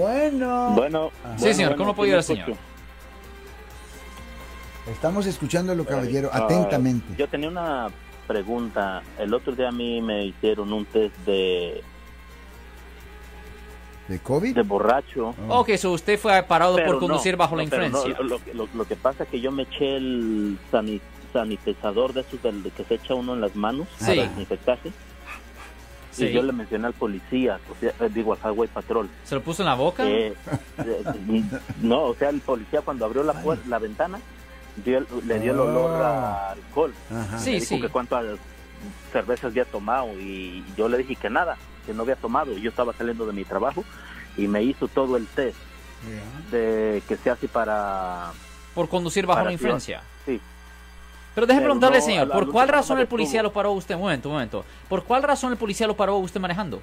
Bueno. Bueno. Sí, señor, ¿cómo puedo ayudar al señor? Estamos escuchándolo, caballero, Ah, atentamente. yo tenía una pregunta. El otro día a mí me hicieron un test de, ¿De COVID? de borracho. Ok, so usted fue parado Pero por conducir no, bajo la no, influencia. lo, lo- lo que pasa es que yo me eché el sani- sanitizador de esos del que se echa uno en las manos Sí. para desinfectarse. Sí. Y yo le mencioné al policía, o sea, eh, digo al Highway Patrol. ¿Se lo puso en la boca? que, eh, no, o sea, el policía cuando abrió la, puer- la ventana dio el- le dio el olor a alcohol. Ajá. Sí, dijo sí. que cuántas cervezas había tomado y yo le dije que nada, que no había tomado. Yo estaba saliendo de mi trabajo y me hizo todo el test de que se hace para... Por conducir bajo la influencia. Sí. Pero déjeme preguntarle, señor, ¿por cuál razón el policía lo paró a usted? Un momento, un momento. ¿Por cuál razón el policía lo paró a usted manejando?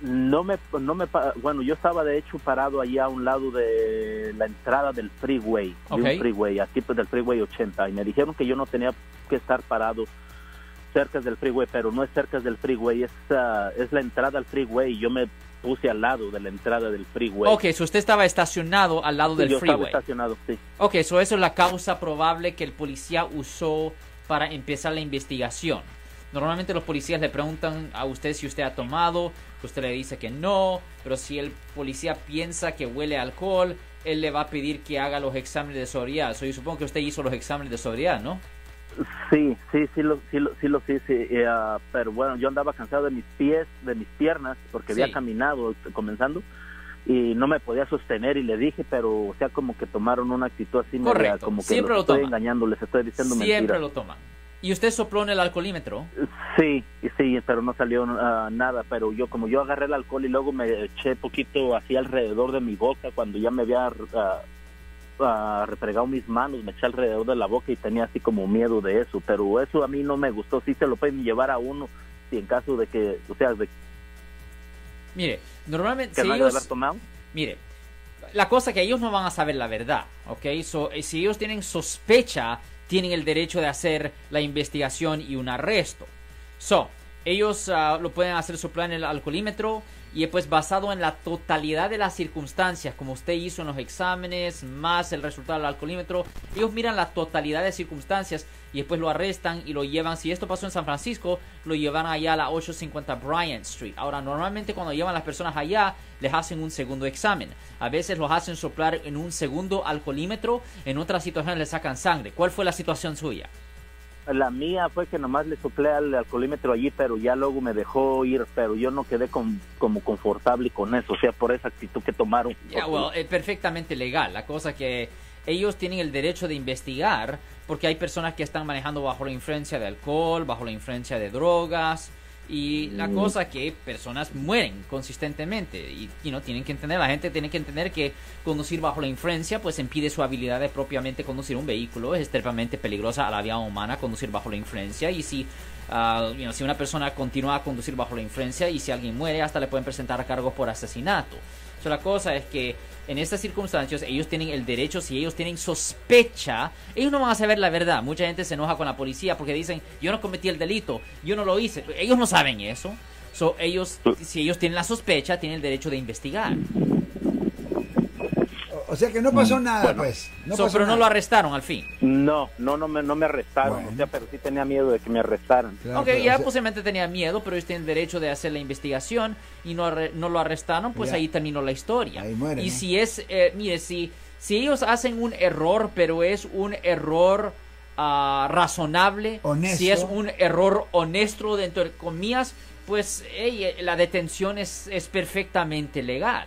No me, no me, bueno, yo estaba de hecho parado allá a un lado de la entrada del freeway, de Ok. un freeway, aquí pues del freeway 80, y me dijeron que yo no tenía que estar parado cerca del freeway, pero no es cerca del freeway, es, ah, es la entrada al freeway, y yo me puse al lado de la entrada del freeway. Ok, so usted estaba estacionado al lado Sí, del yo estaba freeway. estacionado, sí. Ok, so eso es la causa probable que el policía usó para empezar la investigación. Normalmente los policías le preguntan a usted si usted ha tomado, usted le dice que no, pero si el policía piensa que huele a alcohol, él le va a pedir que haga los exámenes de sobriedad. So, yo supongo que usted hizo los exámenes de sobriedad, ¿no? Sí, sí, sí, lo, sí, lo, sí, lo, sí, sí, ah, pero bueno, yo andaba cansado de mis pies, de mis piernas, porque Sí. había caminado eh, comenzando y no me podía sostener y le dije, pero o sea, como que tomaron una actitud así, media, Correcto, como que siempre los lo estoy engañando, les estoy diciendo Siempre mentiras. lo toman. ¿Y usted sopló en el alcoholímetro? Sí, sí, pero no salió ah, nada, pero yo como yo agarré el alcohol y luego me eché poquito así alrededor de mi boca cuando ya me había ah, ah, refregado mis manos, me eché alrededor de la boca y tenía así como miedo de eso, pero eso a mí no me gustó, sí se lo pueden llevar a uno si en caso de que, o sea, de Mire, normalmente que si ellos, haber tomado. mire, la cosa que ellos no van a saber la verdad, ¿ok? So, eh, si ellos tienen sospecha, tienen el derecho de hacer la investigación y un arresto. So, ellos ah, lo pueden hacer soplar en el alcoholímetro y pues basado en la totalidad de las circunstancias, como usted hizo en los exámenes, más el resultado del alcoholímetro, ellos miran la totalidad de circunstancias y después lo arrestan y lo llevan, si esto pasó en San Francisco, lo llevan allá a la 850 Bryant Street. Ahora, normalmente cuando llevan las personas allá, les hacen un segundo examen. A veces los hacen soplar en un segundo alcoholímetro, en otras situaciones les sacan sangre. ¿Cuál fue la situación suya? La mía fue que nomás le soplé al alcoholímetro allí, pero ya luego me dejó ir, pero yo no quedé con- como confortable con eso, o sea, por esa actitud que tomaron. Es perfectamente legal. La cosa que ellos tienen el derecho de investigar porque hay personas que están manejando bajo la influencia de alcohol, bajo la influencia de drogas y la cosa que personas mueren consistentemente y know, tienen que entender, la gente tiene que entender que conducir bajo la influencia pues impide su habilidad de propiamente conducir un vehículo, es extremadamente peligrosa a la vida humana conducir bajo la influencia. Y si you know, si una persona continúa a conducir bajo la influencia y si alguien muere hasta le pueden presentar cargos por asesinato. So, la cosa es que en estas circunstancias ellos tienen el derecho, si ellos tienen sospecha, ellos no van a saber la verdad. Mucha gente se enoja con la policía porque dicen, yo no cometí el delito, yo no lo hice. Ellos no saben eso. So, ellos, si ellos tienen la sospecha, tienen el derecho de investigar. Sea que no pasó nada, bueno. pues. No So, pasó pero no nada. lo arrestaron al fin. No, no, no me, no me arrestaron, Bueno. o sea, pero sí tenía miedo de que me arrestaran. Claro, ok, pero, ya o sea, posiblemente tenía miedo, pero ellos tienen derecho de hacer la investigación y no, arre- no lo arrestaron, pues Ya. ahí terminó la historia. Ahí muere, y ¿no? si es, eh, mire, si, si ellos hacen un error, pero es un error ah, razonable, Honesto. si es un error honesto dentro de comillas, pues ey, eh, la detención es, es perfectamente legal.